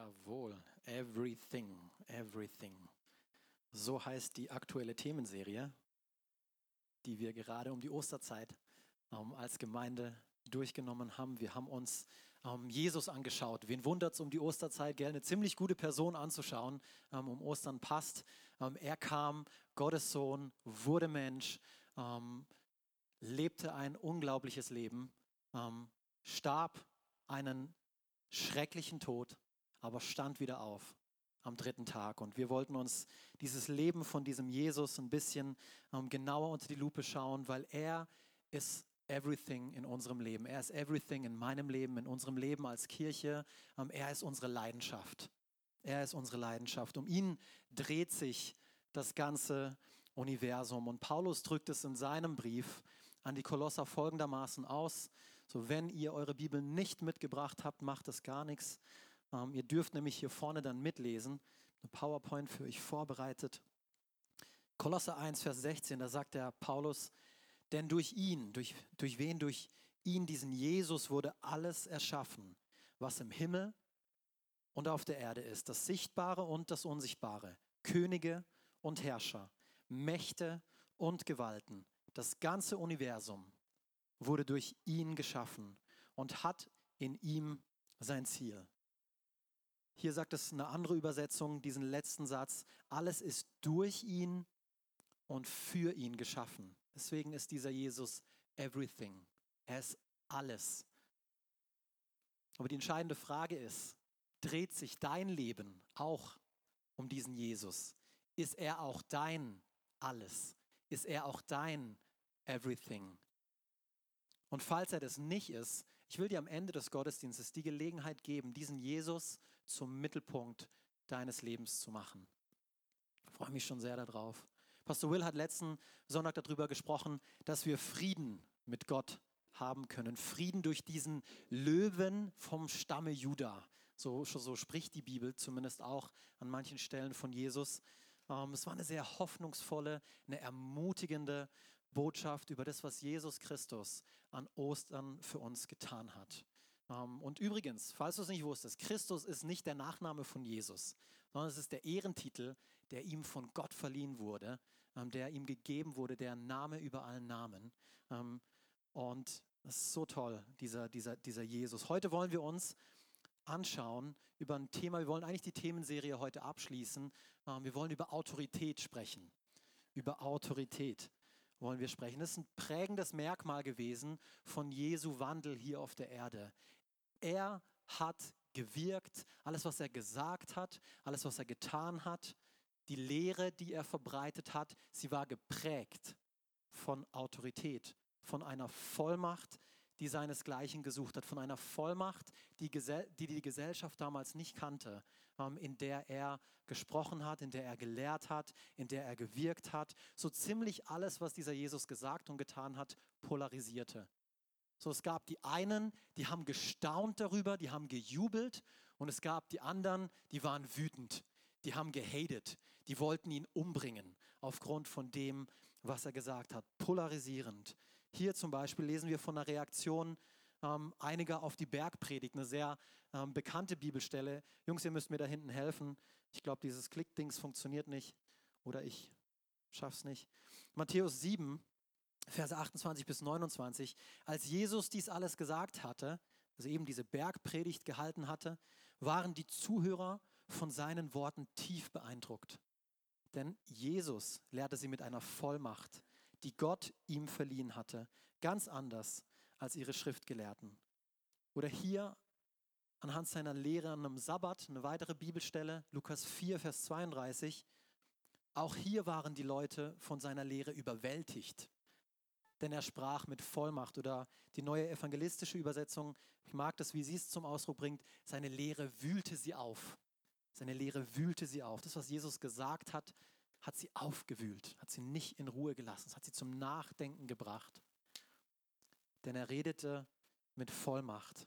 Jawohl, everything, everything. So heißt die aktuelle Themenserie, die wir gerade um die Osterzeit ähm, als Gemeinde durchgenommen haben. Wir haben uns ähm, Jesus angeschaut. Wen wundert es um die Osterzeit? Gell? Eine ziemlich gute Person anzuschauen. Ähm, um Ostern passt. Ähm, er kam, Gottes Sohn, wurde Mensch, ähm, lebte ein unglaubliches Leben, ähm, starb einen schrecklichen Tod, aber stand wieder auf am dritten Tag. Und wir wollten uns dieses Leben von diesem Jesus ein bisschen ähm, genauer unter die Lupe schauen, weil er ist everything in unserem Leben. Er ist everything in meinem Leben, in unserem Leben als Kirche. Ähm, er ist unsere Leidenschaft. Er ist unsere Leidenschaft. Um ihn dreht sich das ganze Universum. Und Paulus drückt es in seinem Brief an die Kolosser folgendermaßen aus. So, wenn ihr eure Bibel nicht mitgebracht habt, macht es gar nichts. Ähm, ihr dürft nämlich hier vorne dann mitlesen. Eine PowerPoint für euch vorbereitet. Kolosser 1, Vers 16, da sagt der Paulus, denn durch ihn, durch, durch wen? Durch ihn, diesen Jesus, wurde alles erschaffen, was im Himmel und auf der Erde ist, das Sichtbare und das Unsichtbare, Könige und Herrscher, Mächte und Gewalten, das ganze Universum wurde durch ihn geschaffen und hat in ihm sein Ziel. Hier sagt es eine andere Übersetzung, diesen letzten Satz, alles ist durch ihn und für ihn geschaffen. Deswegen ist dieser Jesus everything. Er ist alles. Aber die entscheidende Frage ist, dreht sich dein Leben auch um diesen Jesus? Ist er auch dein alles? Ist er auch dein everything? Und falls er das nicht ist, ich will dir am Ende des Gottesdienstes die Gelegenheit geben, diesen Jesus zum Mittelpunkt deines Lebens zu machen. Ich freue mich schon sehr darauf. Pastor Will hat letzten Sonntag darüber gesprochen, dass wir Frieden mit Gott haben können. Frieden durch diesen Löwen vom Stamme Juda. So, so spricht die Bibel zumindest auch an manchen Stellen von Jesus. Ähm, es war eine sehr hoffnungsvolle, eine ermutigende Botschaft über das, was Jesus Christus an Ostern für uns getan hat. Ähm, und übrigens, falls du es nicht wusstest, Christus ist nicht der Nachname von Jesus, sondern es ist der Ehrentitel, der ihm von Gott verliehen wurde, ähm, der ihm gegeben wurde, der Name über allen Namen. Ähm, und das ist so toll, dieser, dieser, dieser Jesus. Heute wollen wir uns anschauen über ein Thema, wir wollen eigentlich die Themenserie heute abschließen. Wir wollen über Autorität sprechen. Über Autorität wollen wir sprechen. Das ist ein prägendes Merkmal gewesen von Jesu Wandel hier auf der Erde. Er hat gewirkt, alles, was er gesagt hat, alles, was er getan hat, die Lehre, die er verbreitet hat, sie war geprägt von Autorität, von einer Vollmacht, die seinesgleichen gesucht hat, von einer Vollmacht, die die, die Gesellschaft damals nicht kannte, ähm, in der er gesprochen hat, in der er gelehrt hat, in der er gewirkt hat. So ziemlich alles, was dieser Jesus gesagt und getan hat, polarisierte. So, es gab die einen, die haben gestaunt darüber, die haben gejubelt und es gab die anderen, die waren wütend, die haben gehatet, die wollten ihn umbringen aufgrund von dem, was er gesagt hat. Polarisierend. Hier zum Beispiel lesen wir von einer Reaktion ähm, einiger auf die Bergpredigt, eine sehr ähm, bekannte Bibelstelle. Jungs, ihr müsst mir da hinten helfen. Ich glaube, dieses Klickdings funktioniert nicht oder ich schaff's nicht. Matthäus 7, Verse 28 bis 29. Als Jesus dies alles gesagt hatte, also eben diese Bergpredigt gehalten hatte, waren die Zuhörer von seinen Worten tief beeindruckt. Denn Jesus lehrte sie mit einer Vollmacht, die Gott ihm verliehen hatte, ganz anders als ihre Schriftgelehrten. Oder hier anhand seiner Lehre an einem Sabbat, eine weitere Bibelstelle, Lukas 4, Vers 32. Auch hier waren die Leute von seiner Lehre überwältigt, denn er sprach mit Vollmacht. Oder die neue evangelistische Übersetzung, ich mag das, wie sie es zum Ausdruck bringt, seine Lehre wühlte sie auf. Seine Lehre wühlte sie auf. Das, was Jesus gesagt hat, hat sie aufgewühlt, hat sie nicht in Ruhe gelassen, hat sie zum Nachdenken gebracht. Denn er redete mit Vollmacht.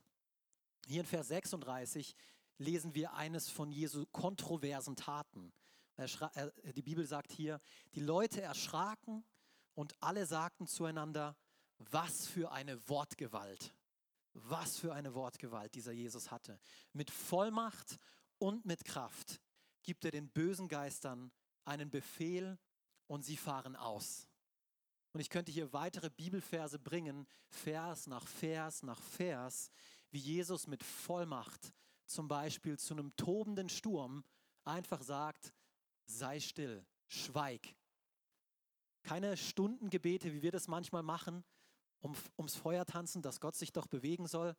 Hier in Vers 36 lesen wir eines von Jesu kontroversen Taten. Die Bibel sagt hier, die Leute erschraken und alle sagten zueinander, was für eine Wortgewalt. Was für eine Wortgewalt dieser Jesus hatte. Mit Vollmacht und mit Kraft gibt er den bösen Geistern einen Befehl und sie fahren aus. Und ich könnte hier weitere Bibelverse bringen, Vers nach Vers nach Vers, wie Jesus mit Vollmacht zum Beispiel zu einem tobenden Sturm einfach sagt, sei still, schweig. Keine Stundengebete, wie wir das manchmal machen, um, ums Feuer tanzen, dass Gott sich doch bewegen soll.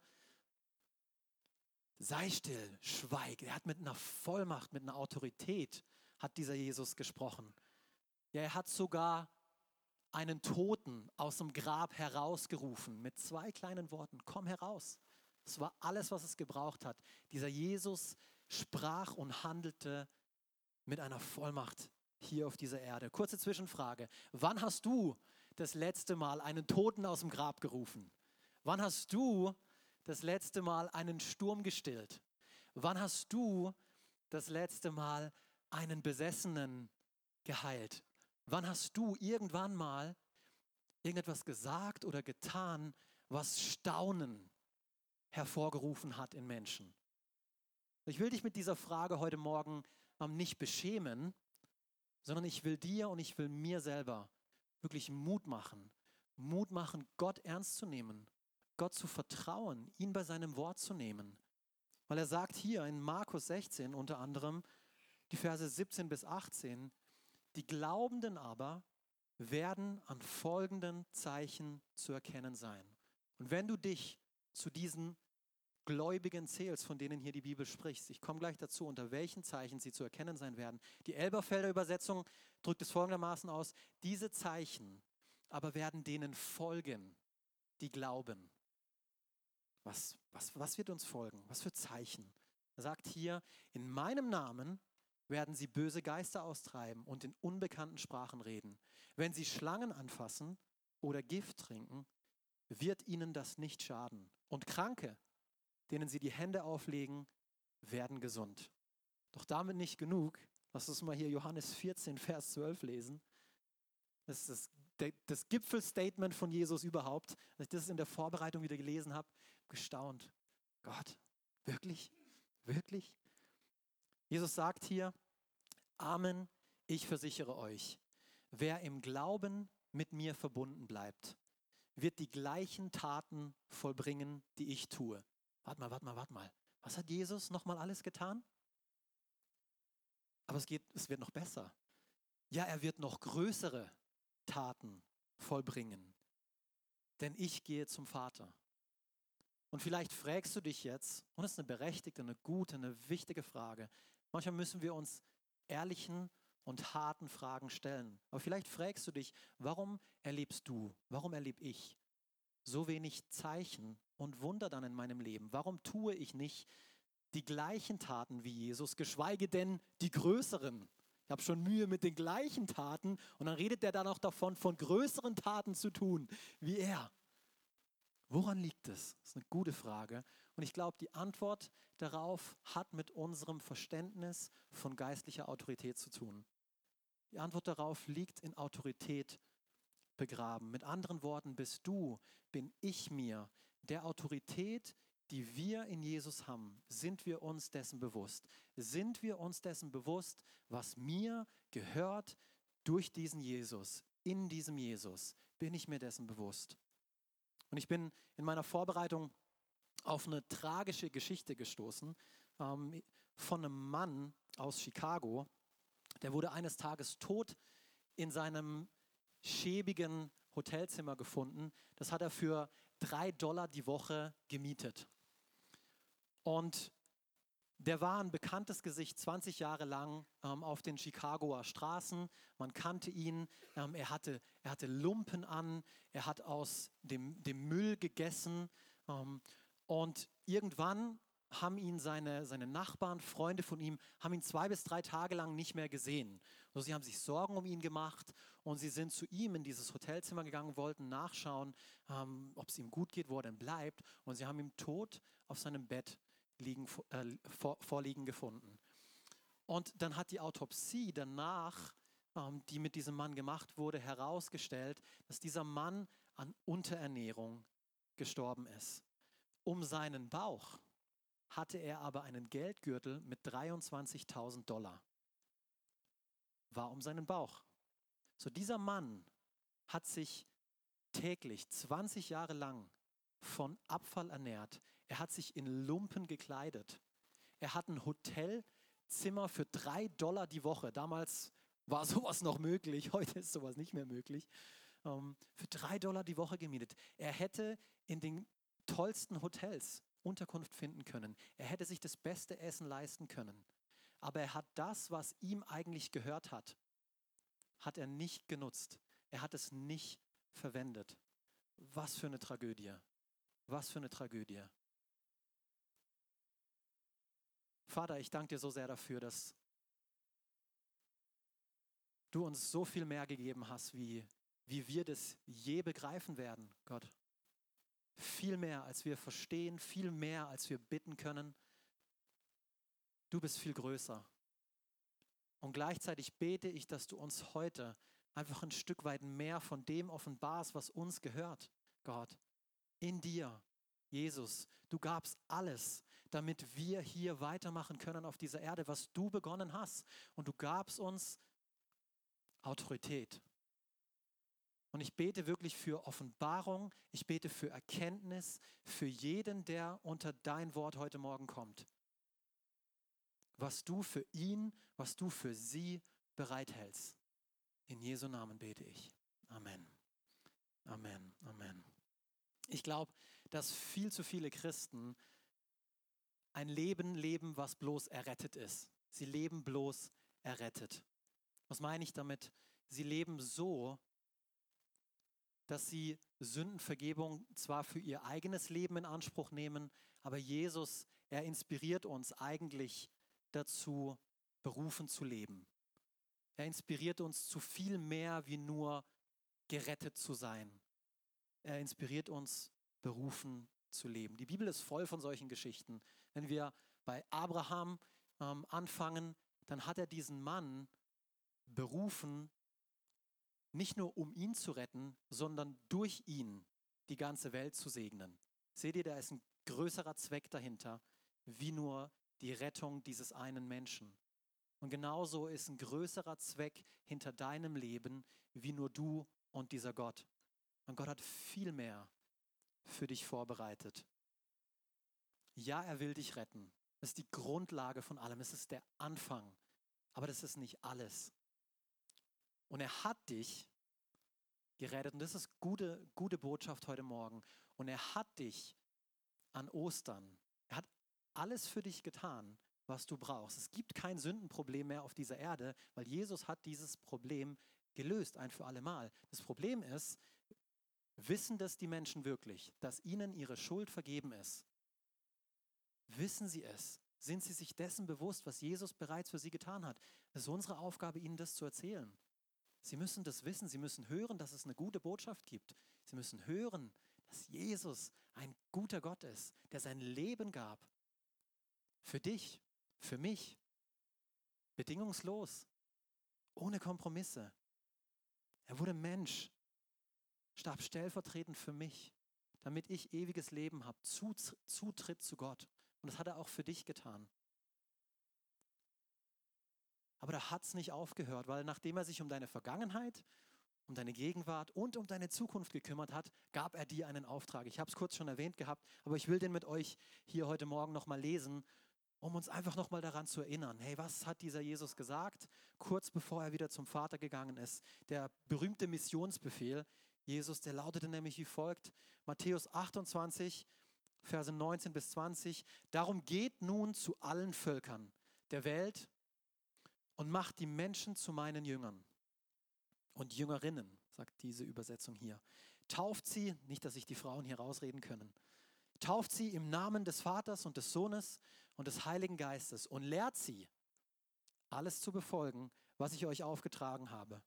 Sei still, schweig. Er hat mit einer Vollmacht, mit einer Autorität, hat dieser Jesus gesprochen. Ja, er hat sogar einen Toten aus dem Grab herausgerufen mit zwei kleinen Worten, komm heraus. Das war alles, was es gebraucht hat. Dieser Jesus sprach und handelte mit einer Vollmacht hier auf dieser Erde. Kurze Zwischenfrage. Wann hast du das letzte Mal einen Toten aus dem Grab gerufen? Wann hast du das letzte Mal einen Sturm gestillt? Wann hast du das letzte Mal einen Besessenen geheilt? Wann hast du irgendwann mal irgendetwas gesagt oder getan, was Staunen hervorgerufen hat in Menschen? Ich will dich mit dieser Frage heute Morgen ähm, nicht beschämen, sondern ich will dir und ich will mir selber wirklich Mut machen. Mut machen, Gott ernst zu nehmen, Gott zu vertrauen, ihn bei seinem Wort zu nehmen. Weil er sagt hier in Markus 16 unter anderem, die Verse 17 bis 18, die Glaubenden aber werden an folgenden Zeichen zu erkennen sein. Und wenn du dich zu diesen Gläubigen zählst, von denen hier die Bibel spricht, ich komme gleich dazu, unter welchen Zeichen sie zu erkennen sein werden. Die Elberfelder Übersetzung drückt es folgendermaßen aus, diese Zeichen aber werden denen folgen, die glauben. Was, was, was wird uns folgen? Was für Zeichen? Er sagt hier, in meinem Namen werden sie böse Geister austreiben und in unbekannten Sprachen reden. Wenn sie Schlangen anfassen oder Gift trinken, wird ihnen das nicht schaden. Und Kranke, denen sie die Hände auflegen, werden gesund. Doch damit nicht genug. Lass uns mal hier Johannes 14, Vers 12 lesen. Das ist das, das Gipfelstatement von Jesus überhaupt. Als ich das in der Vorbereitung wieder gelesen habe, gestaunt. Gott, wirklich? Wirklich? Jesus sagt hier, Amen, ich versichere euch, wer im Glauben mit mir verbunden bleibt, wird die gleichen Taten vollbringen, die ich tue. Warte mal, warte mal, warte mal. Was hat Jesus nochmal alles getan? Aber es, geht, es wird noch besser. Ja, er wird noch größere Taten vollbringen. Denn ich gehe zum Vater. Und vielleicht fragst du dich jetzt, und das ist eine berechtigte, eine gute, eine wichtige Frage, Manchmal müssen wir uns ehrlichen und harten Fragen stellen. Aber vielleicht fragst du dich, warum erlebst du, warum erlebe ich so wenig Zeichen und Wunder dann in meinem Leben? Warum tue ich nicht die gleichen Taten wie Jesus, geschweige denn die größeren? Ich habe schon Mühe mit den gleichen Taten und dann redet er dann auch davon, von größeren Taten zu tun wie er. Woran liegt es? Das ist eine gute Frage. Und ich glaube, die Antwort darauf hat mit unserem Verständnis von geistlicher Autorität zu tun. Die Antwort darauf liegt in Autorität begraben. Mit anderen Worten, bist du, bin ich mir der Autorität, die wir in Jesus haben, sind wir uns dessen bewusst? Sind wir uns dessen bewusst, was mir gehört durch diesen Jesus, in diesem Jesus? Bin ich mir dessen bewusst? Und ich bin in meiner Vorbereitung auf eine tragische Geschichte gestoßen ähm, von einem Mann aus Chicago. Der wurde eines Tages tot in seinem schäbigen Hotelzimmer gefunden. Das hat er für drei Dollar die Woche gemietet. Und der war ein bekanntes Gesicht 20 Jahre lang ähm, auf den Chicagoer Straßen. Man kannte ihn. Ähm, er, hatte, er hatte Lumpen an. Er hat aus dem, dem Müll gegessen. Ähm, und irgendwann haben ihn seine, seine Nachbarn, Freunde von ihm, haben ihn zwei bis drei Tage lang nicht mehr gesehen. Also sie haben sich Sorgen um ihn gemacht und sie sind zu ihm in dieses Hotelzimmer gegangen, wollten nachschauen, ähm, ob es ihm gut geht, wo er denn bleibt. Und sie haben ihn tot auf seinem Bett liegen, äh, vor, vorliegen gefunden. Und dann hat die Autopsie danach, ähm, die mit diesem Mann gemacht wurde, herausgestellt, dass dieser Mann an Unterernährung gestorben ist. Um seinen Bauch hatte er aber einen Geldgürtel mit 23.000 Dollar. War um seinen Bauch. So dieser Mann hat sich täglich 20 Jahre lang von Abfall ernährt. Er hat sich in Lumpen gekleidet. Er hat ein Hotelzimmer für drei Dollar die Woche. Damals war sowas noch möglich, heute ist sowas nicht mehr möglich. Ähm, für drei Dollar die Woche gemietet. Er hätte in den tollsten Hotels Unterkunft finden können. Er hätte sich das beste Essen leisten können. Aber er hat das, was ihm eigentlich gehört hat, hat er nicht genutzt. Er hat es nicht verwendet. Was für eine Tragödie. Was für eine Tragödie. Vater, ich danke dir so sehr dafür, dass du uns so viel mehr gegeben hast, wie, wie wir das je begreifen werden, Gott. Viel mehr, als wir verstehen, viel mehr, als wir bitten können. Du bist viel größer. Und gleichzeitig bete ich, dass du uns heute einfach ein Stück weit mehr von dem offenbarst, was uns gehört, Gott. In dir, Jesus, du gabst alles, damit wir hier weitermachen können auf dieser Erde, was du begonnen hast. Und du gabst uns Autorität. Und ich bete wirklich für Offenbarung, ich bete für Erkenntnis, für jeden, der unter dein Wort heute Morgen kommt. Was du für ihn, was du für sie bereithältst. In Jesu Namen bete ich. Amen. Amen. Amen. Ich glaube, dass viel zu viele Christen ein Leben leben, was bloß errettet ist. Sie leben bloß errettet. Was meine ich damit? Sie leben so, dass sie Sündenvergebung zwar für ihr eigenes Leben in Anspruch nehmen, aber Jesus, er inspiriert uns eigentlich dazu, berufen zu leben. Er inspiriert uns zu viel mehr wie nur gerettet zu sein. Er inspiriert uns, berufen zu leben. Die Bibel ist voll von solchen Geschichten. Wenn wir bei Abraham ähm, anfangen, dann hat er diesen Mann berufen, nicht nur um ihn zu retten, sondern durch ihn die ganze Welt zu segnen. Seht ihr, da ist ein größerer Zweck dahinter, wie nur die Rettung dieses einen Menschen. Und genauso ist ein größerer Zweck hinter deinem Leben, wie nur du und dieser Gott. Und Gott hat viel mehr für dich vorbereitet. Ja, er will dich retten. Das ist die Grundlage von allem. Es ist der Anfang. Aber das ist nicht alles. Und er hat dich gerettet. Und das ist gute, gute Botschaft heute Morgen. Und er hat dich an Ostern. Er hat alles für dich getan, was du brauchst. Es gibt kein Sündenproblem mehr auf dieser Erde, weil Jesus hat dieses Problem gelöst, ein für alle Mal. Das Problem ist, wissen das die Menschen wirklich, dass ihnen ihre Schuld vergeben ist? Wissen sie es? Sind sie sich dessen bewusst, was Jesus bereits für sie getan hat? Es ist unsere Aufgabe, ihnen das zu erzählen. Sie müssen das wissen, sie müssen hören, dass es eine gute Botschaft gibt. Sie müssen hören, dass Jesus ein guter Gott ist, der sein Leben gab. Für dich, für mich. Bedingungslos. Ohne Kompromisse. Er wurde Mensch, starb stellvertretend für mich, damit ich ewiges Leben habe, Zutritt zu Gott. Und das hat er auch für dich getan. Aber da hat es nicht aufgehört, weil nachdem er sich um deine Vergangenheit, um deine Gegenwart und um deine Zukunft gekümmert hat, gab er dir einen Auftrag. Ich habe es kurz schon erwähnt gehabt, aber ich will den mit euch hier heute Morgen nochmal lesen, um uns einfach nochmal daran zu erinnern. Hey, was hat dieser Jesus gesagt, kurz bevor er wieder zum Vater gegangen ist? Der berühmte Missionsbefehl Jesus, der lautete nämlich wie folgt, Matthäus 28, Verse 19 bis 20. Darum geht nun zu allen Völkern der Welt und macht die Menschen zu meinen Jüngern und Jüngerinnen, sagt diese Übersetzung hier. Tauft sie, nicht, dass sich die Frauen hier rausreden können, tauft sie im Namen des Vaters und des Sohnes und des Heiligen Geistes und lehrt sie, alles zu befolgen, was ich euch aufgetragen habe.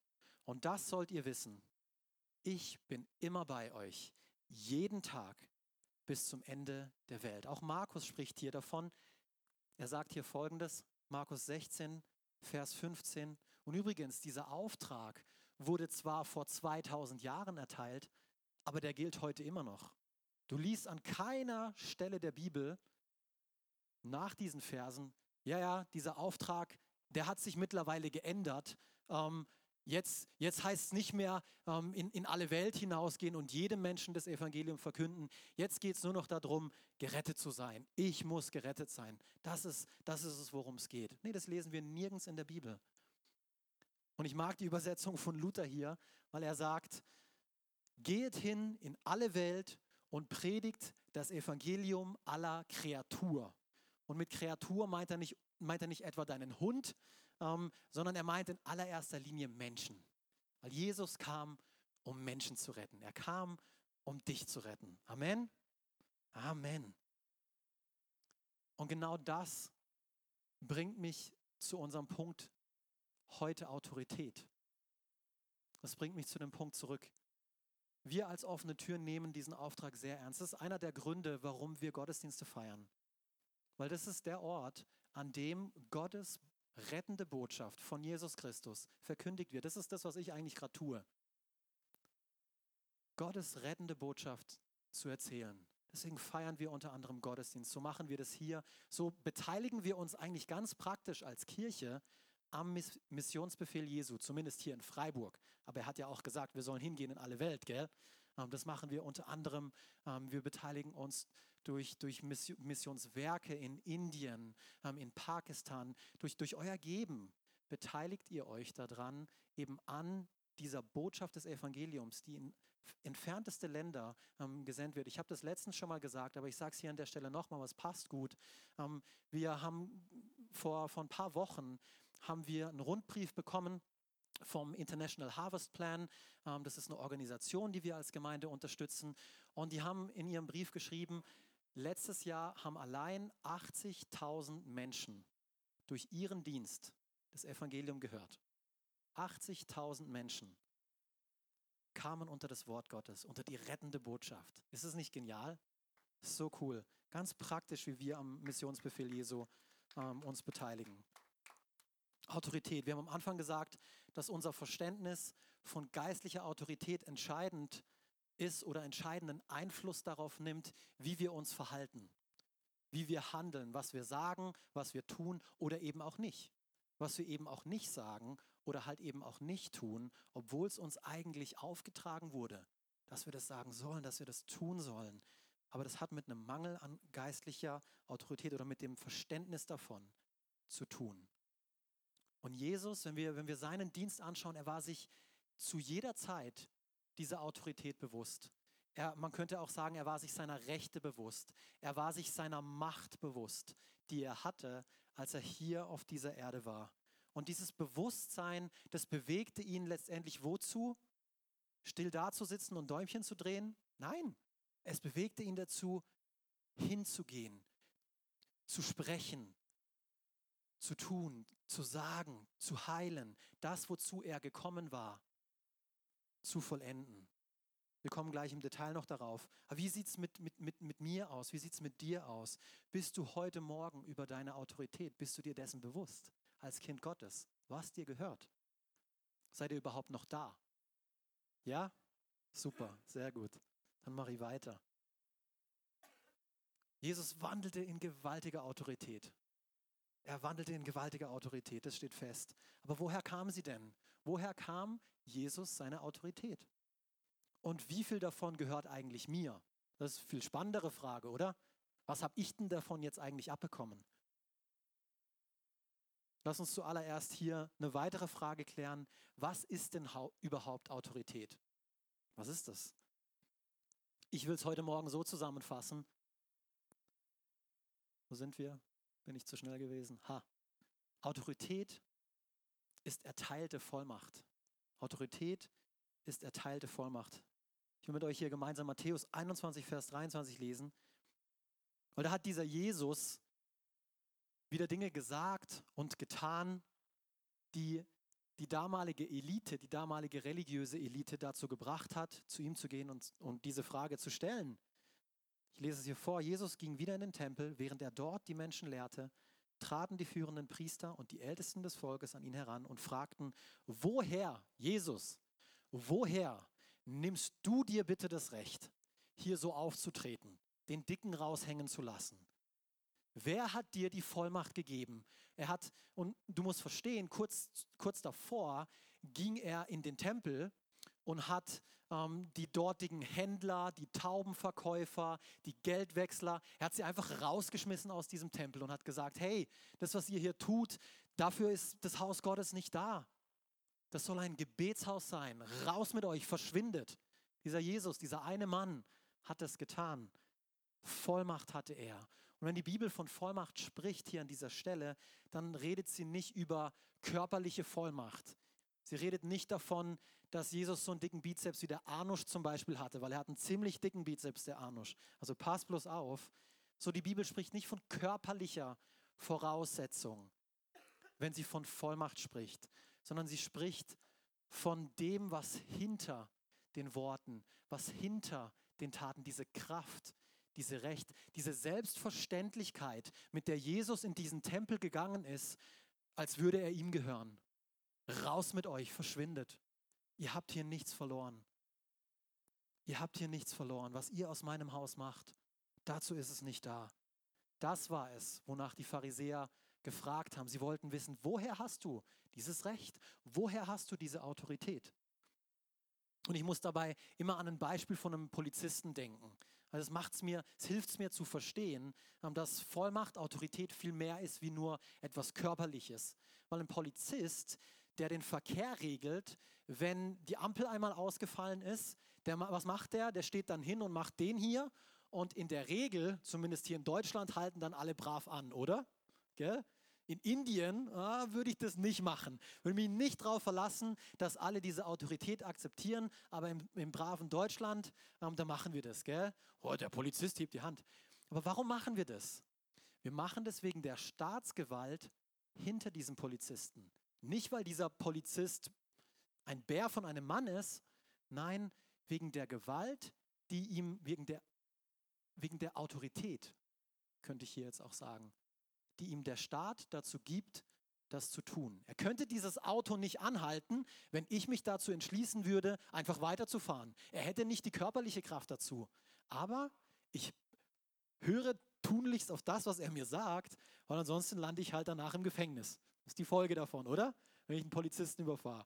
Und das sollt ihr wissen. Ich bin immer bei euch, jeden Tag bis zum Ende der Welt. Auch Markus spricht hier davon. Er sagt hier folgendes, Markus 16, Vers 15. Und übrigens, dieser Auftrag wurde zwar vor 2000 Jahren erteilt, aber der gilt heute immer noch. Du liest an keiner Stelle der Bibel, nach diesen Versen, ja, ja, dieser Auftrag, der hat sich mittlerweile geändert. Ähm, jetzt, jetzt heißt es nicht mehr ähm, in, in alle Welt hinausgehen und jedem Menschen das Evangelium verkünden. Jetzt geht es nur noch darum, gerettet zu sein. Ich muss gerettet sein. Das ist, das ist es, worum es geht. Nee, das lesen wir nirgends in der Bibel. Und ich mag die Übersetzung von Luther hier, weil er sagt, geht hin in alle Welt und predigt das Evangelium aller Kreatur. Und mit Kreatur meint er nicht, meint er nicht etwa deinen Hund, ähm, sondern er meint in allererster Linie Menschen. Weil Jesus kam, um Menschen zu retten. Er kam, um dich zu retten. Amen. Amen. Und genau das bringt mich zu unserem Punkt heute Autorität. Das bringt mich zu dem Punkt zurück. Wir als offene Tür nehmen diesen Auftrag sehr ernst. Das ist einer der Gründe, warum wir Gottesdienste feiern. Weil das ist der Ort, an dem Gottes rettende Botschaft von Jesus Christus verkündigt wird. Das ist das, was ich eigentlich gerade tue. Gottes rettende Botschaft zu erzählen. Deswegen feiern wir unter anderem Gottesdienst. So machen wir das hier. So beteiligen wir uns eigentlich ganz praktisch als Kirche am Missionsbefehl Jesu, zumindest hier in Freiburg. Aber er hat ja auch gesagt, wir sollen hingehen in alle Welt, gell? Ähm, das machen wir unter anderem. Ähm, wir beteiligen uns durch, durch Missionswerke in Indien, ähm, in Pakistan, durch, durch euer Geben beteiligt ihr euch daran, eben an dieser Botschaft des Evangeliums, die in entfernteste Länder ähm, gesendet wird. Ich habe das letztens schon mal gesagt, aber ich sage es hier an der Stelle nochmal, was passt gut. Ähm, wir haben vor, vor ein paar Wochen haben wir einen Rundbrief bekommen vom International Harvest Plan. Ähm, das ist eine Organisation, die wir als Gemeinde unterstützen. Und die haben in ihrem Brief geschrieben, letztes Jahr haben allein 80.000 Menschen durch ihren Dienst das Evangelium gehört. 80.000 Menschen kamen unter das Wort Gottes, unter die rettende Botschaft. Ist es nicht genial? So cool. Ganz praktisch, wie wir am Missionsbefehl Jesu ähm, uns beteiligen. Autorität. Wir haben am Anfang gesagt, dass unser Verständnis von geistlicher Autorität entscheidend ist oder entscheidenden Einfluss darauf nimmt, wie wir uns verhalten, wie wir handeln, was wir sagen, was wir tun oder eben auch nicht. Was wir eben auch nicht sagen oder halt eben auch nicht tun, obwohl es uns eigentlich aufgetragen wurde, dass wir das sagen sollen, dass wir das tun sollen. Aber das hat mit einem Mangel an geistlicher Autorität oder mit dem Verständnis davon zu tun. Und Jesus, wenn wir, wenn wir seinen Dienst anschauen, er war sich zu jeder Zeit dieser Autorität bewusst. Er, man könnte auch sagen, er war sich seiner Rechte bewusst. Er war sich seiner Macht bewusst, die er hatte, als er hier auf dieser Erde war. Und dieses Bewusstsein, das bewegte ihn letztendlich wozu? Still dazusitzen und Däumchen zu drehen? Nein, es bewegte ihn dazu, hinzugehen, zu sprechen, zu tun, zu sagen, zu heilen, das, wozu er gekommen war, zu vollenden. Wir kommen gleich im Detail noch darauf. Aber wie sieht es mit, mit, mit, mit mir aus? Wie sieht es mit dir aus? Bist du heute Morgen über deine Autorität? Bist du dir dessen bewusst als Kind Gottes, was dir gehört? Seid ihr überhaupt noch da? Ja? Super, sehr gut. Dann mache ich weiter. Jesus wandelte in gewaltiger Autorität. Er wandelte in gewaltiger Autorität, das steht fest. Aber woher kam sie denn? Woher kam Jesus seine Autorität? Und wie viel davon gehört eigentlich mir? Das ist eine viel spannendere Frage, oder? Was habe ich denn davon jetzt eigentlich abbekommen? Lass uns zuallererst hier eine weitere Frage klären. Was ist denn überhaupt Autorität? Was ist das? Ich will es heute Morgen so zusammenfassen. Wo sind wir? Bin ich zu schnell gewesen? Ha. Autorität ist erteilte Vollmacht. Autorität ist erteilte Vollmacht. Ich will mit euch hier gemeinsam Matthäus 21, Vers 23 lesen. Weil da hat dieser Jesus wieder Dinge gesagt und getan, die die damalige Elite, die damalige religiöse Elite dazu gebracht hat, zu ihm zu gehen und, und diese Frage zu stellen. Ich lese es hier vor. Jesus ging wieder in den Tempel, während er dort die Menschen lehrte, traten die führenden Priester und die Ältesten des Volkes an ihn heran und fragten, woher, Jesus, woher nimmst du dir bitte das Recht, hier so aufzutreten, den Dicken raushängen zu lassen? Wer hat dir die Vollmacht gegeben? Er hat, und du musst verstehen, kurz, kurz davor ging er in den Tempel und hat ähm, die dortigen Händler, die Taubenverkäufer, die Geldwechsler, er hat sie einfach rausgeschmissen aus diesem Tempel und hat gesagt, hey, das, was ihr hier tut, dafür ist das Haus Gottes nicht da. Das soll ein Gebetshaus sein. Raus mit euch, verschwindet. Dieser Jesus, dieser eine Mann hat das getan. Vollmacht hatte er. Und wenn die Bibel von Vollmacht spricht hier an dieser Stelle, dann redet sie nicht über körperliche Vollmacht. Sie redet nicht davon, dass Jesus so einen dicken Bizeps wie der Arnusch zum Beispiel hatte, weil er hat einen ziemlich dicken Bizeps, der Arnusch. Also pass bloß auf. So, die Bibel spricht nicht von körperlicher Voraussetzung, wenn sie von Vollmacht spricht, sondern sie spricht von dem, was hinter den Worten, was hinter den Taten, diese Kraft, diese Recht, diese Selbstverständlichkeit, mit der Jesus in diesen Tempel gegangen ist, als würde er ihm gehören. Raus mit euch, verschwindet. Ihr habt hier nichts verloren. Ihr habt hier nichts verloren. Was ihr aus meinem Haus macht, dazu ist es nicht da. Das war es, wonach die Pharisäer gefragt haben. Sie wollten wissen, woher hast du dieses Recht? Woher hast du diese Autorität? Und ich muss dabei immer an ein Beispiel von einem Polizisten denken. Also es macht's mir, es hilft mir zu verstehen, ähm, dass Vollmacht, Autorität viel mehr ist wie nur etwas Körperliches. Weil ein Polizist, der den Verkehr regelt, wenn die Ampel einmal ausgefallen ist, der, was macht der? Der steht dann hin und macht den hier. Und in der Regel, zumindest hier in Deutschland, halten dann alle brav an, oder? Gell? In Indien ah, würde ich das nicht machen. Würde mich nicht darauf verlassen, dass alle diese Autorität akzeptieren. Aber im, im braven Deutschland, ähm, da machen wir das. Gell? Oh, der Polizist hebt die Hand. Aber warum machen wir das? Wir machen das wegen der Staatsgewalt hinter diesem Polizisten. Nicht, weil dieser Polizist ein Bär von einem Mann ist, nein, wegen der Gewalt, die ihm, wegen der, wegen der Autorität, könnte ich hier jetzt auch sagen, die ihm der Staat dazu gibt, das zu tun. Er könnte dieses Auto nicht anhalten, wenn ich mich dazu entschließen würde, einfach weiterzufahren. Er hätte nicht die körperliche Kraft dazu. Aber ich höre tunlichst auf das, was er mir sagt, weil ansonsten lande ich halt danach im Gefängnis. Ist die Folge davon, oder? Wenn ich einen Polizisten überfahre.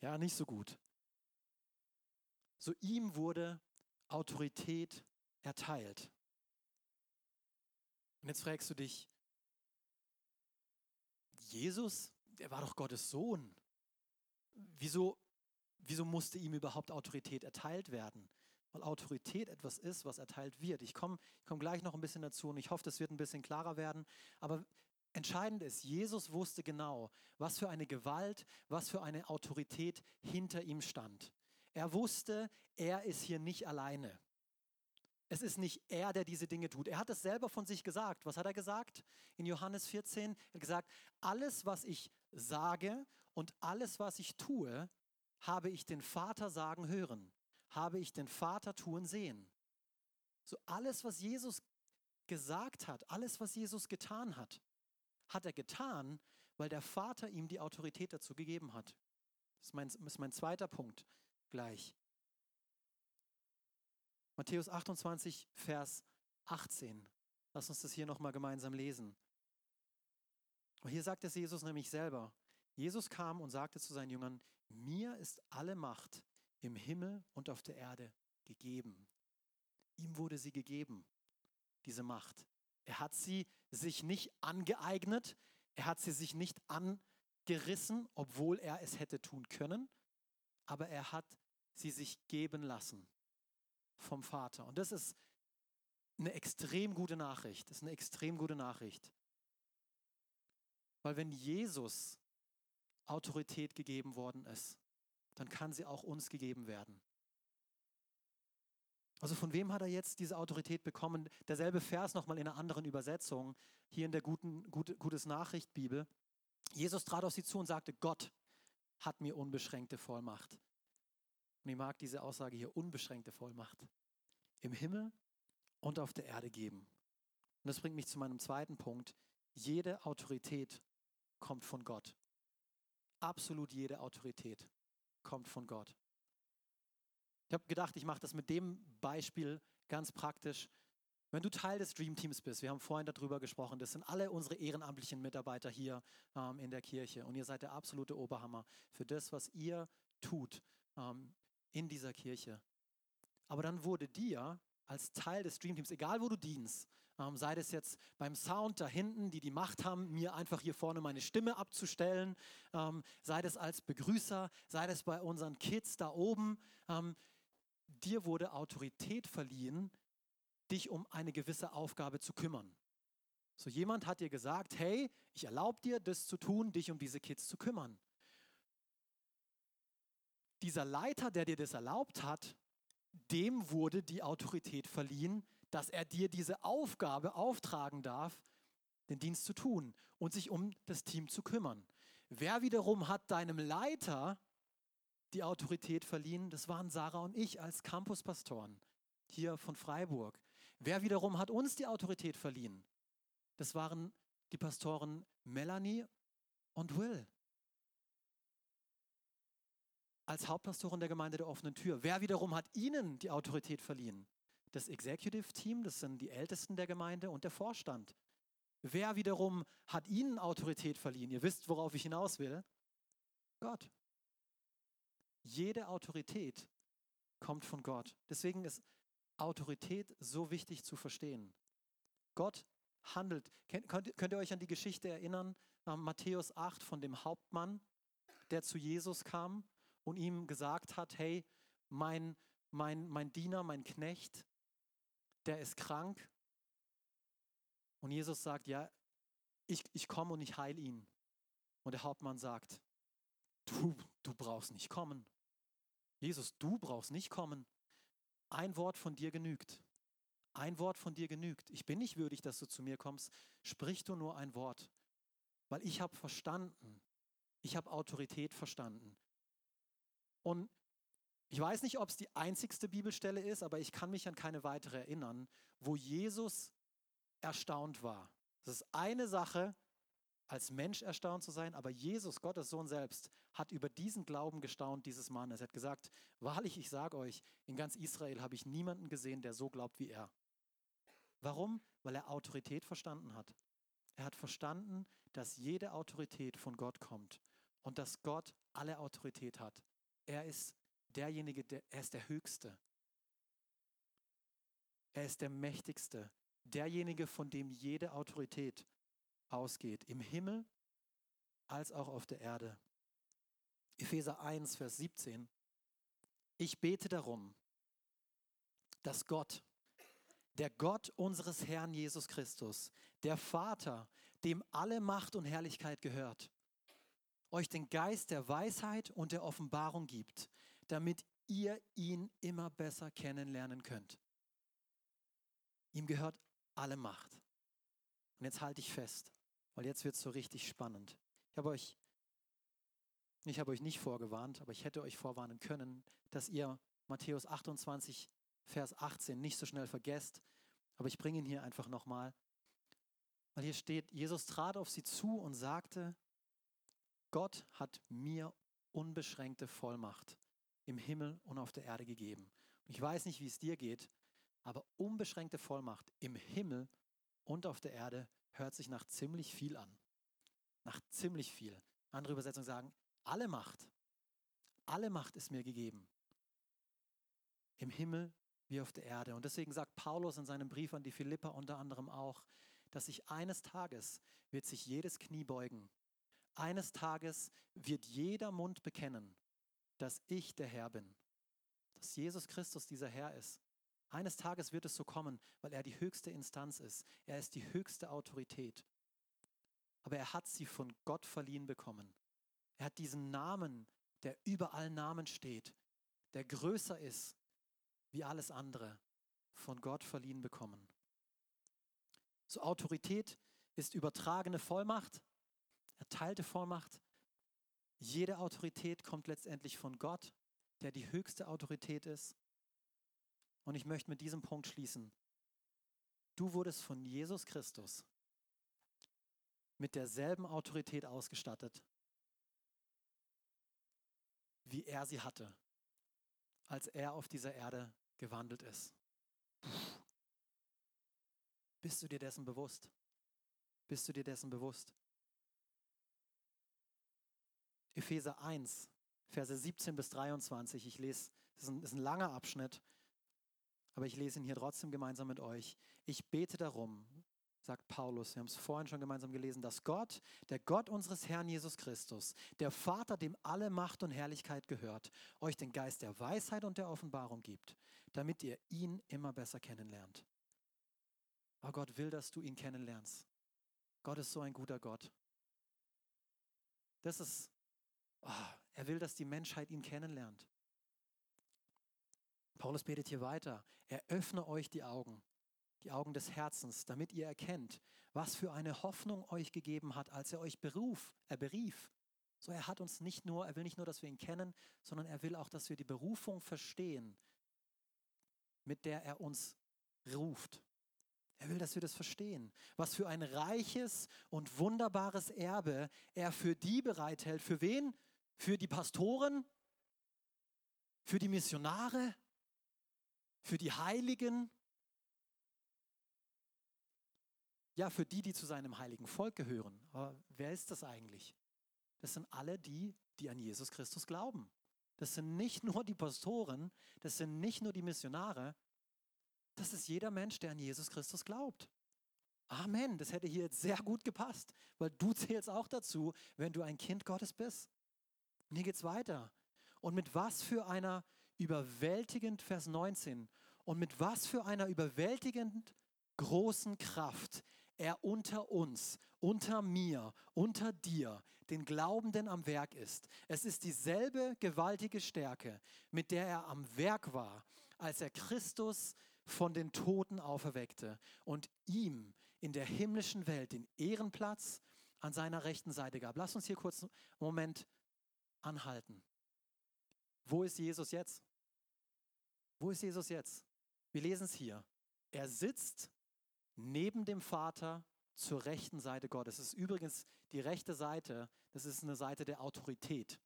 Ja, nicht so gut. So ihm wurde Autorität erteilt. Und jetzt fragst du dich, Jesus, der war doch Gottes Sohn. Wieso, wieso musste ihm überhaupt Autorität erteilt werden? Weil Autorität etwas ist, was erteilt wird. Ich komme komm gleich noch ein bisschen dazu und ich hoffe, das wird ein bisschen klarer werden. Aber Entscheidend ist, Jesus wusste genau, was für eine Gewalt, was für eine Autorität hinter ihm stand. Er wusste, er ist hier nicht alleine. Es ist nicht er, der diese Dinge tut. Er hat es selber von sich gesagt. Was hat er gesagt? In Johannes 14 er hat gesagt, alles, was ich sage und alles, was ich tue, habe ich den Vater sagen hören, habe ich den Vater tun sehen. So alles, was Jesus gesagt hat, alles, was Jesus getan hat, hat er getan, weil der Vater ihm die Autorität dazu gegeben hat. Das ist mein, ist mein zweiter Punkt gleich. Matthäus 28, Vers 18. Lass uns das hier nochmal gemeinsam lesen. Und hier sagt es Jesus nämlich selber. Jesus kam und sagte zu seinen Jüngern, mir ist alle Macht im Himmel und auf der Erde gegeben. Ihm wurde sie gegeben, diese Macht. Er hat sie sich nicht angeeignet, er hat sie sich nicht angerissen, obwohl er es hätte tun können, aber er hat sie sich geben lassen vom Vater. Und das ist eine extrem gute Nachricht. Das ist eine extrem gute Nachricht. Weil wenn Jesus Autorität gegeben worden ist, dann kann sie auch uns gegeben werden. Also von wem hat er jetzt diese Autorität bekommen? Derselbe Vers nochmal in einer anderen Übersetzung, hier in der guten, Gute, Gutes Nachricht Bibel. Jesus trat auf sie zu und sagte, Gott hat mir unbeschränkte Vollmacht. Und ich mag diese Aussage hier, unbeschränkte Vollmacht. Im Himmel und auf der Erde geben. Und das bringt mich zu meinem zweiten Punkt. Jede Autorität kommt von Gott. Absolut jede Autorität kommt von Gott. Ich habe gedacht, ich mache das mit dem Beispiel ganz praktisch. Wenn du Teil des Dream Teams bist, wir haben vorhin darüber gesprochen, das sind alle unsere ehrenamtlichen Mitarbeiter hier ähm, in der Kirche und ihr seid der absolute Oberhammer für das, was ihr tut ähm, in dieser Kirche. Aber dann wurde dir als Teil des Dream Teams, egal wo du dienst, ähm, sei das jetzt beim Sound da hinten, die die Macht haben, mir einfach hier vorne meine Stimme abzustellen, ähm, sei das als Begrüßer, sei das bei unseren Kids da oben, ähm, dir wurde Autorität verliehen, dich um eine gewisse Aufgabe zu kümmern. So jemand hat dir gesagt, hey, ich erlaube dir, das zu tun, dich um diese Kids zu kümmern. Dieser Leiter, der dir das erlaubt hat, dem wurde die Autorität verliehen, dass er dir diese Aufgabe auftragen darf, den Dienst zu tun und sich um das Team zu kümmern. Wer wiederum hat deinem Leiter die Autorität verliehen? Das waren Sarah und ich als Campuspastoren hier von Freiburg. Wer wiederum hat uns die Autorität verliehen? Das waren die Pastoren Melanie und Will. Als Hauptpastoren der Gemeinde der offenen Tür. Wer wiederum hat ihnen die Autorität verliehen? Das Executive Team, das sind die Ältesten der Gemeinde und der Vorstand. Wer wiederum hat ihnen Autorität verliehen? Ihr wisst, worauf ich hinaus will. Gott. Jede Autorität kommt von Gott. Deswegen ist Autorität so wichtig zu verstehen. Gott handelt. Könnt, könnt ihr euch an die Geschichte erinnern, Matthäus 8 von dem Hauptmann, der zu Jesus kam und ihm gesagt hat, hey, mein, mein, mein Diener, mein Knecht, der ist krank. Und Jesus sagt, ja, ich, ich komme und ich heile ihn. Und der Hauptmann sagt, du, du brauchst nicht kommen. Jesus, du brauchst nicht kommen. Ein Wort von dir genügt. Ein Wort von dir genügt. Ich bin nicht würdig, dass du zu mir kommst. Sprich du nur ein Wort. Weil ich habe verstanden. Ich habe Autorität verstanden. Und ich weiß nicht, ob es die einzigste Bibelstelle ist, aber ich kann mich an keine weitere erinnern, wo Jesus erstaunt war. Das ist eine Sache, als Mensch erstaunt zu sein, aber Jesus, Gottes Sohn selbst, hat über diesen Glauben gestaunt dieses Mannes. Er hat gesagt, wahrlich, ich sage euch, in ganz Israel habe ich niemanden gesehen, der so glaubt wie er. Warum? Weil er Autorität verstanden hat. Er hat verstanden, dass jede Autorität von Gott kommt und dass Gott alle Autorität hat. Er ist derjenige, der, er ist der Höchste. Er ist der Mächtigste, derjenige, von dem jede Autorität ausgeht, im Himmel als auch auf der Erde. Epheser 1, Vers 17. Ich bete darum, dass Gott, der Gott unseres Herrn Jesus Christus, der Vater, dem alle Macht und Herrlichkeit gehört, euch den Geist der Weisheit und der Offenbarung gibt, damit ihr ihn immer besser kennenlernen könnt. Ihm gehört alle Macht. Und jetzt halte ich fest, weil jetzt wird es so richtig spannend. Ich habe euch, ich habe euch nicht vorgewarnt, aber ich hätte euch vorwarnen können, dass ihr Matthäus 28, Vers 18 nicht so schnell vergesst. Aber ich bringe ihn hier einfach nochmal. Weil hier steht, Jesus trat auf sie zu und sagte, Gott hat mir unbeschränkte Vollmacht im Himmel und auf der Erde gegeben. Und ich weiß nicht, wie es dir geht, aber unbeschränkte Vollmacht im Himmel und auf der Erde hört sich nach ziemlich viel an. Nach ziemlich viel. Andere Übersetzungen sagen, alle Macht, alle Macht ist mir gegeben. Im Himmel wie auf der Erde. Und deswegen sagt Paulus in seinem Brief an die Philippa unter anderem auch, dass sich eines Tages wird sich jedes Knie beugen. Eines Tages wird jeder Mund bekennen, dass ich der Herr bin, dass Jesus Christus dieser Herr ist. Eines Tages wird es so kommen, weil er die höchste Instanz ist. Er ist die höchste Autorität. Aber er hat sie von Gott verliehen bekommen. Er hat diesen Namen, der über allen Namen steht, der größer ist wie alles andere, von Gott verliehen bekommen. So Autorität ist übertragene Vollmacht, erteilte Vollmacht, jede Autorität kommt letztendlich von Gott, der die höchste Autorität ist. Und ich möchte mit diesem Punkt schließen. Du wurdest von Jesus Christus mit derselben Autorität ausgestattet, wie er sie hatte, als er auf dieser Erde gewandelt ist. Bist du dir dessen bewusst? Bist du dir dessen bewusst? Epheser 1, Verse 17 bis 23. Ich lese, das ist ein, das ist ein langer Abschnitt, aber ich lese ihn hier trotzdem gemeinsam mit euch. Ich bete darum, sagt Paulus, wir haben es vorhin schon gemeinsam gelesen, dass Gott, der Gott unseres Herrn Jesus Christus, der Vater, dem alle Macht und Herrlichkeit gehört, euch den Geist der Weisheit und der Offenbarung gibt, damit ihr ihn immer besser kennenlernt. Aber Gott will, dass du ihn kennenlernst. Gott ist so ein guter Gott. Das ist, oh, er will, dass die Menschheit ihn kennenlernt. Paulus betet hier weiter. Er öffne euch die Augen, die Augen des Herzens, damit ihr erkennt, was für eine Hoffnung euch gegeben hat, als er euch beruf, er berief. So, er hat uns nicht nur, er will nicht nur, dass wir ihn kennen, sondern er will auch, dass wir die Berufung verstehen, mit der er uns ruft. Er will, dass wir das verstehen. Was für ein reiches und wunderbares Erbe er für die bereithält. Für wen? Für die Pastoren? Für die Missionare? Für die Heiligen? Ja, für die, die zu seinem heiligen Volk gehören. Aber wer ist das eigentlich? Das sind alle die, die an Jesus Christus glauben. Das sind nicht nur die Pastoren, das sind nicht nur die Missionare, das ist jeder Mensch, der an Jesus Christus glaubt. Amen. Das hätte hier jetzt sehr gut gepasst, weil du zählst auch dazu, wenn du ein Kind Gottes bist. Und hier geht es weiter. Und mit was für einer überwältigend, Vers 19, und mit was für einer überwältigend großen Kraft er unter uns, unter mir, unter dir, den Glaubenden am Werk ist. Es ist dieselbe gewaltige Stärke, mit der er am Werk war, als er Christus von den Toten auferweckte und ihm in der himmlischen Welt den Ehrenplatz an seiner rechten Seite gab. Lass uns hier kurz einen Moment anhalten. Wo ist Jesus jetzt? Wo ist Jesus jetzt? Wir lesen es hier. Er sitzt neben dem Vater zur rechten Seite Gottes. Das ist übrigens die rechte Seite, das ist eine Seite der Autorität.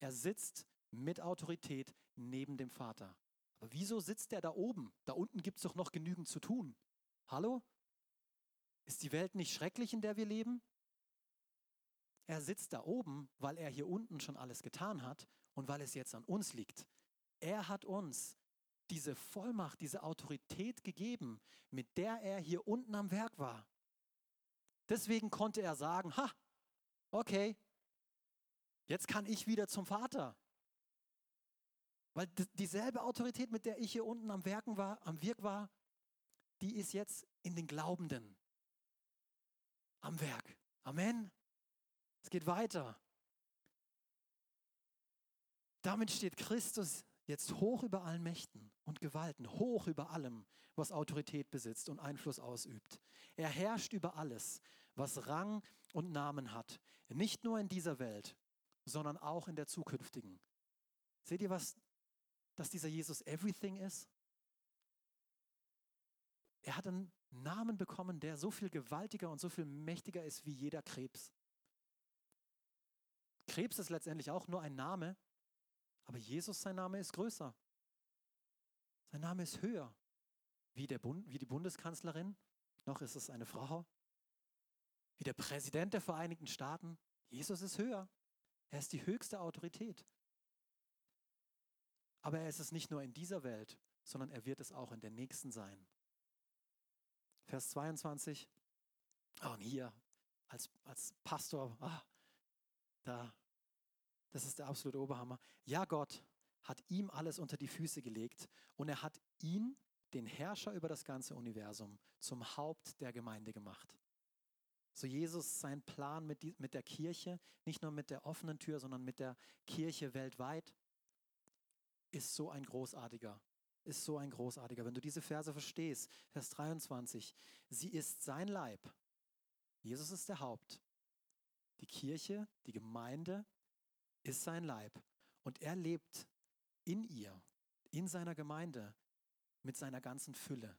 Er sitzt mit Autorität neben dem Vater. Aber wieso sitzt er da oben? Da unten gibt es doch noch genügend zu tun. Hallo? Ist die Welt nicht schrecklich, in der wir leben? Er sitzt da oben, weil er hier unten schon alles getan hat und weil es jetzt an uns liegt. Er hat uns diese Vollmacht, diese Autorität gegeben, mit der er hier unten am Werk war. Deswegen konnte er sagen, ha, okay, jetzt kann ich wieder zum Vater. Weil dieselbe Autorität, mit der ich hier unten am Werken war, am Wirk war, die ist jetzt in den Glaubenden am Werk. Amen. Es geht weiter. Damit steht Christus jetzt hoch über allen Mächten und Gewalten, hoch über allem, was Autorität besitzt und Einfluss ausübt. Er herrscht über alles, was Rang und Namen hat, nicht nur in dieser Welt, sondern auch in der zukünftigen. Seht ihr, was dass dieser Jesus everything ist? Er hat einen Namen bekommen, der so viel gewaltiger und so viel mächtiger ist wie jeder Krebs. Krebs ist letztendlich auch nur ein Name, aber Jesus, sein Name ist größer. Sein Name ist höher. Wie, der Bund, wie die Bundeskanzlerin, noch ist es eine Frau. Wie der Präsident der Vereinigten Staaten. Jesus ist höher. Er ist die höchste Autorität. Aber er ist es nicht nur in dieser Welt, sondern er wird es auch in der nächsten sein. Vers 22. Oh, und hier als, als Pastor, ah, da, das ist der absolute Oberhammer. Ja, Gott hat ihm alles unter die Füße gelegt und er hat ihn, den Herrscher über das ganze Universum, zum Haupt der Gemeinde gemacht. So Jesus sein Plan mit, die, mit der Kirche, nicht nur mit der offenen Tür, sondern mit der Kirche weltweit, ist so ein großartiger, ist so ein großartiger. Wenn du diese Verse verstehst, Vers 23, sie ist sein Leib. Jesus ist der Haupt. Die Kirche, die Gemeinde ist sein Leib. Und er lebt in ihr, in seiner Gemeinde, mit seiner ganzen Fülle.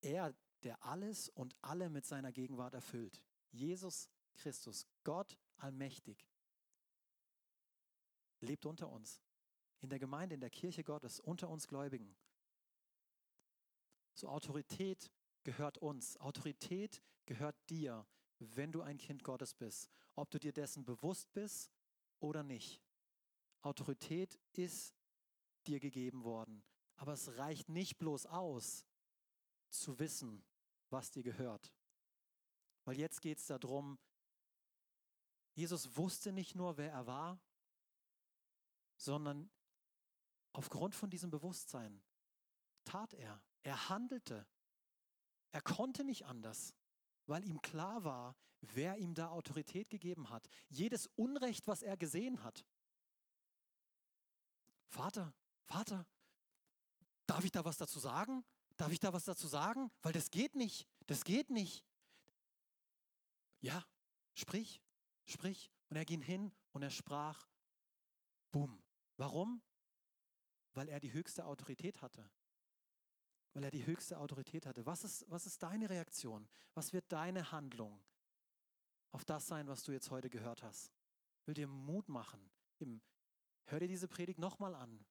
Er, der alles und alle mit seiner Gegenwart erfüllt. Jesus Christus, Gott allmächtig, lebt unter uns. In der Gemeinde, in der Kirche Gottes, unter uns Gläubigen. So Autorität gehört uns. Autorität gehört dir, wenn du ein Kind Gottes bist. Ob du dir dessen bewusst bist oder nicht. Autorität ist dir gegeben worden. Aber es reicht nicht bloß aus, zu wissen, was dir gehört. Weil jetzt geht es darum, Jesus wusste nicht nur, wer er war, sondern aufgrund von diesem Bewusstsein tat er. Er handelte. Er konnte nicht anders, weil ihm klar war, wer ihm da Autorität gegeben hat. Jedes Unrecht, was er gesehen hat. Vater, Vater, darf ich da was dazu sagen? Darf ich da was dazu sagen? Weil das geht nicht. Das geht nicht. Ja, sprich, sprich. Und er ging hin und er sprach. Bumm. Warum? Weil er die höchste Autorität hatte. Weil er die höchste Autorität hatte. Was ist, was ist deine Reaktion? Was wird deine Handlung auf das sein, was du jetzt heute gehört hast? Ich will dir Mut machen. Hör dir diese Predigt nochmal an.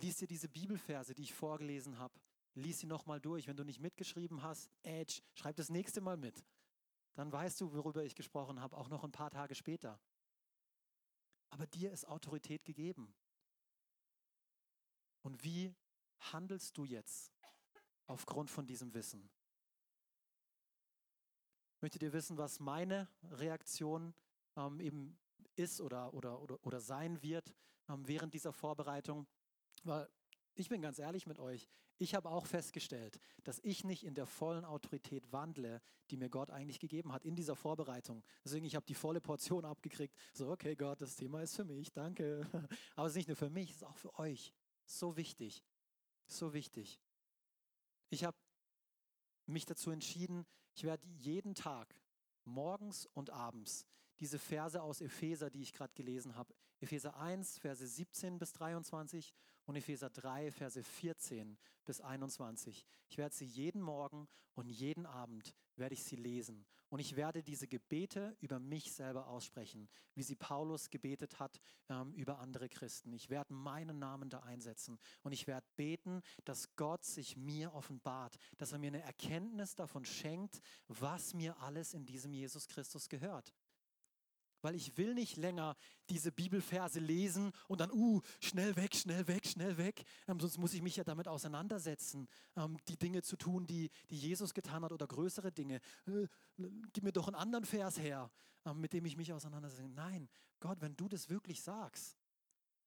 Lies dir diese Bibelverse, die ich vorgelesen habe. Lies sie nochmal durch. Wenn du nicht mitgeschrieben hast, Edge, schreib das nächste Mal mit. Dann weißt du, worüber ich gesprochen habe, auch noch ein paar Tage später. Aber dir ist Autorität gegeben. Und wie handelst du jetzt aufgrund von diesem Wissen? Möchtet ihr wissen, was meine Reaktion ähm, eben ist oder, oder, oder, oder sein wird ähm, während dieser Vorbereitung? Weil ich bin ganz ehrlich mit euch, ich habe auch festgestellt, dass ich nicht in der vollen Autorität wandle, die mir Gott eigentlich gegeben hat in dieser Vorbereitung. Deswegen, ich habe die volle Portion abgekriegt. So, okay, Gott, das Thema ist für mich, danke. Aber es ist nicht nur für mich, es ist auch für euch. So wichtig, so wichtig. Ich habe mich dazu entschieden, ich werde jeden Tag, morgens und abends, diese Verse aus Epheser, die ich gerade gelesen habe, Epheser 1, Verse 17 bis 23 und Epheser 3, Verse 14 bis 21. Ich werde sie jeden Morgen und jeden Abend werde ich sie lesen. Und ich werde diese Gebete über mich selber aussprechen, wie sie Paulus gebetet hat ähm, über andere Christen. Ich werde meinen Namen da einsetzen und ich werde beten, dass Gott sich mir offenbart, dass er mir eine Erkenntnis davon schenkt, was mir alles in diesem Jesus Christus gehört weil ich will nicht länger diese Bibelverse lesen und dann, uh, schnell weg, schnell weg, schnell weg. Ähm, sonst muss ich mich ja damit auseinandersetzen, ähm, die Dinge zu tun, die, die Jesus getan hat oder größere Dinge. Äh, gib mir doch einen anderen Vers her, ähm, mit dem ich mich auseinandersetze. Nein, Gott, wenn du das wirklich sagst,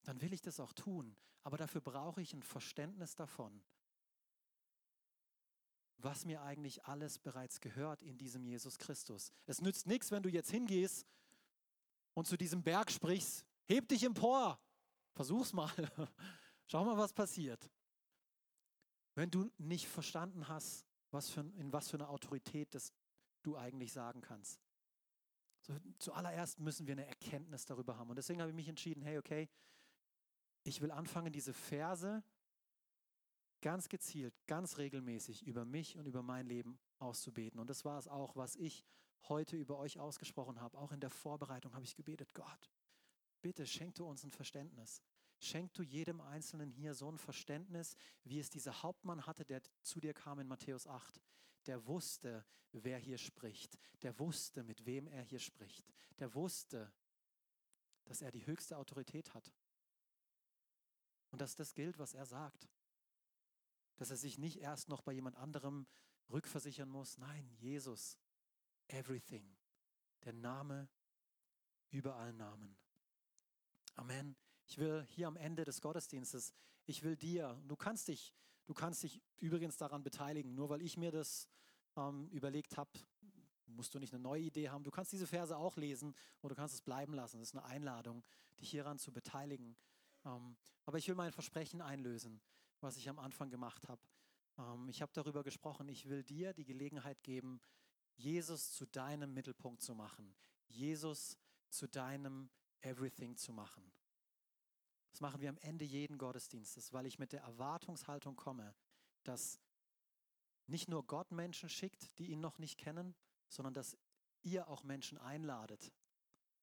dann will ich das auch tun. Aber dafür brauche ich ein Verständnis davon, was mir eigentlich alles bereits gehört in diesem Jesus Christus. Es nützt nichts, wenn du jetzt hingehst und zu diesem Berg sprichst, heb dich empor, versuch's mal, schau mal, was passiert. Wenn du nicht verstanden hast, was für, in was für eine Autorität das du eigentlich sagen kannst. So, zuallererst müssen wir eine Erkenntnis darüber haben. Und deswegen habe ich mich entschieden, hey, okay, ich will anfangen, diese Verse ganz gezielt, ganz regelmäßig über mich und über mein Leben auszubeten. Und das war es auch, was ich heute über euch ausgesprochen habe. Auch in der Vorbereitung habe ich gebetet, Gott, bitte schenk du uns ein Verständnis. Schenk du jedem Einzelnen hier so ein Verständnis, wie es dieser Hauptmann hatte, der zu dir kam in Matthäus 8. Der wusste, wer hier spricht. Der wusste, mit wem er hier spricht. Der wusste, dass er die höchste Autorität hat. Und dass das gilt, was er sagt. Dass er sich nicht erst noch bei jemand anderem rückversichern muss. Nein, Jesus everything. Der Name über allen Namen. Amen. Ich will hier am Ende des Gottesdienstes, ich will dir, du kannst dich, du kannst dich übrigens daran beteiligen, nur weil ich mir das ähm, überlegt habe, musst du nicht eine neue Idee haben. Du kannst diese Verse auch lesen oder du kannst es bleiben lassen. Das ist eine Einladung, dich hieran zu beteiligen. Ähm, aber ich will mein Versprechen einlösen, was ich am Anfang gemacht habe. Ähm, ich habe darüber gesprochen, ich will dir die Gelegenheit geben, Jesus zu deinem Mittelpunkt zu machen, Jesus zu deinem Everything zu machen. Das machen wir am Ende jeden Gottesdienstes, weil ich mit der Erwartungshaltung komme, dass nicht nur Gott Menschen schickt, die ihn noch nicht kennen, sondern dass ihr auch Menschen einladet,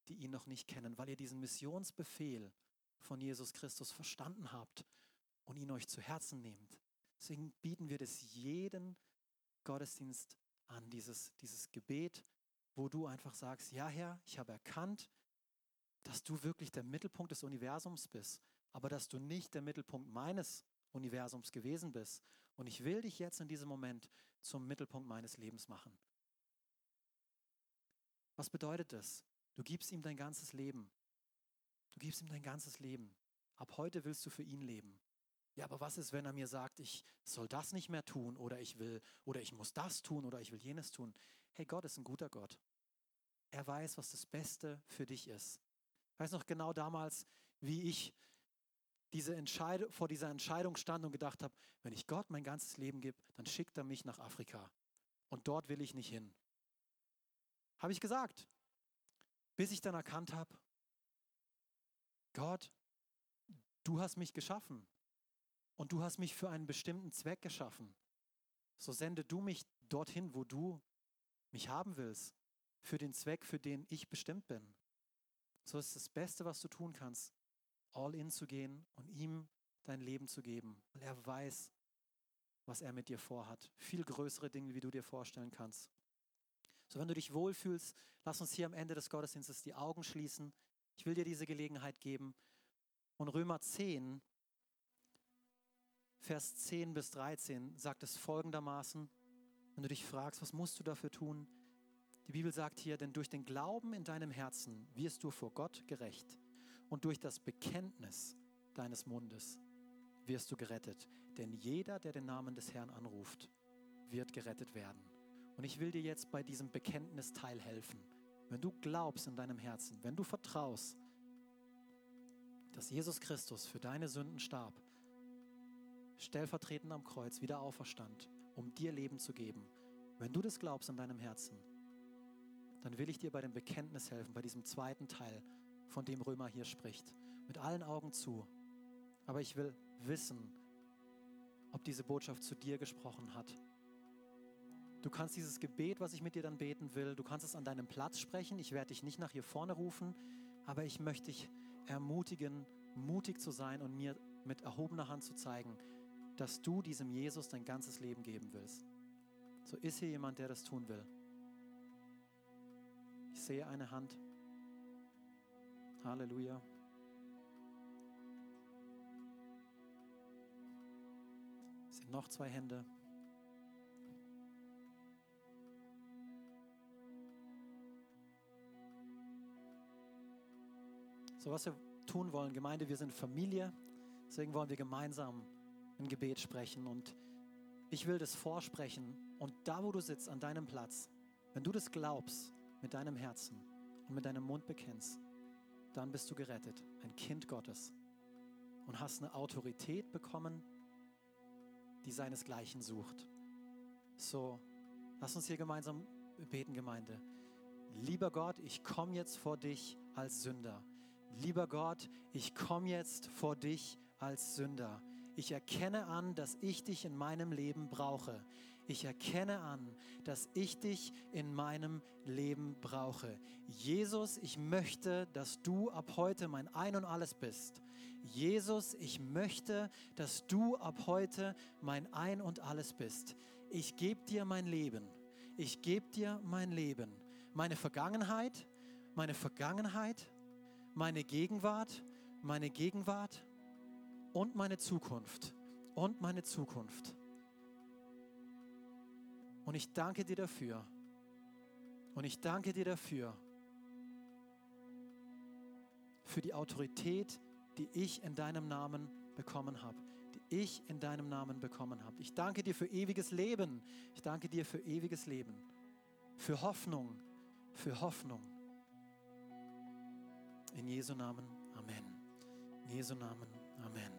die ihn noch nicht kennen, weil ihr diesen Missionsbefehl von Jesus Christus verstanden habt und ihn euch zu Herzen nehmt. Deswegen bieten wir das jeden Gottesdienst an, dieses, dieses Gebet, wo du einfach sagst, ja Herr, ich habe erkannt, dass du wirklich der Mittelpunkt des Universums bist, aber dass du nicht der Mittelpunkt meines Universums gewesen bist. Und ich will dich jetzt in diesem Moment zum Mittelpunkt meines Lebens machen. Was bedeutet das? Du gibst ihm dein ganzes Leben. Du gibst ihm dein ganzes Leben. Ab heute willst du für ihn leben. Ja, aber was ist, wenn er mir sagt, ich soll das nicht mehr tun oder ich will oder ich muss das tun oder ich will jenes tun? Hey, Gott ist ein guter Gott. Er weiß, was das Beste für dich ist. Ich weiß noch genau damals, wie ich diese Entscheidung, vor dieser Entscheidung stand und gedacht habe, wenn ich Gott mein ganzes Leben gebe, dann schickt er mich nach Afrika. Und dort will ich nicht hin. Habe ich gesagt. Bis ich dann erkannt habe, Gott, du hast mich geschaffen und du hast mich für einen bestimmten Zweck geschaffen. So sende du mich dorthin, wo du mich haben willst, für den Zweck, für den ich bestimmt bin. So ist das Beste, was du tun kannst, all in zu gehen und ihm dein Leben zu geben, weil er weiß, was er mit dir vorhat. Viel größere Dinge, wie du dir vorstellen kannst. So, wenn du dich wohlfühlst, lass uns hier am Ende des Gottesdienstes die Augen schließen. Ich will dir diese Gelegenheit geben. Und Römer 10, Vers 10 bis 13 sagt es folgendermaßen, wenn du dich fragst, was musst du dafür tun? Die Bibel sagt hier, denn durch den Glauben in deinem Herzen wirst du vor Gott gerecht und durch das Bekenntnis deines Mundes wirst du gerettet. Denn jeder, der den Namen des Herrn anruft, wird gerettet werden. Und ich will dir jetzt bei diesem Bekenntnis teilhelfen. Wenn du glaubst in deinem Herzen, wenn du vertraust, dass Jesus Christus für deine Sünden starb, stellvertretend am Kreuz wieder auferstand, um dir Leben zu geben, wenn du das glaubst in deinem Herzen, dann will ich dir bei dem Bekenntnis helfen, bei diesem zweiten Teil, von dem Römer hier spricht. Mit allen Augen zu. Aber ich will wissen, ob diese Botschaft zu dir gesprochen hat Du kannst dieses Gebet, was ich mit dir dann beten will, du kannst es an deinem Platz sprechen. Ich werde dich nicht nach hier vorne rufen, aber ich möchte dich ermutigen, mutig zu sein und mir mit erhobener Hand zu zeigen, dass du diesem Jesus dein ganzes Leben geben willst. So ist hier jemand, der das tun will. Ich sehe eine Hand. Halleluja. Es sind noch zwei Hände. So, was wir tun wollen, Gemeinde, wir sind Familie, deswegen wollen wir gemeinsam ein Gebet sprechen und ich will das vorsprechen und da, wo du sitzt, an deinem Platz, wenn du das glaubst mit deinem Herzen und mit deinem Mund bekennst, dann bist du gerettet, ein Kind Gottes und hast eine Autorität bekommen, die seinesgleichen sucht. So, lass uns hier gemeinsam beten, Gemeinde. Lieber Gott, ich komme jetzt vor dich als Sünder lieber Gott, ich komme jetzt vor dich als Sünder. Ich erkenne an, dass ich dich in meinem Leben brauche. Ich erkenne an, dass ich dich in meinem Leben brauche. Jesus, ich möchte, dass du ab heute mein Ein und alles bist. Jesus, ich möchte, dass du ab heute mein Ein und alles bist. Ich gebe dir mein Leben. Ich gebe dir mein Leben. Meine Vergangenheit, meine Vergangenheit, meine Gegenwart, meine Gegenwart und meine Zukunft. Und meine Zukunft. Und ich danke dir dafür. Und ich danke dir dafür. Für die Autorität, die ich in deinem Namen bekommen habe. Die ich in deinem Namen bekommen habe. Ich danke dir für ewiges Leben. Ich danke dir für ewiges Leben. Für Hoffnung. Für Hoffnung. In Jesu Namen, Amen. In Jesu Namen, Amen.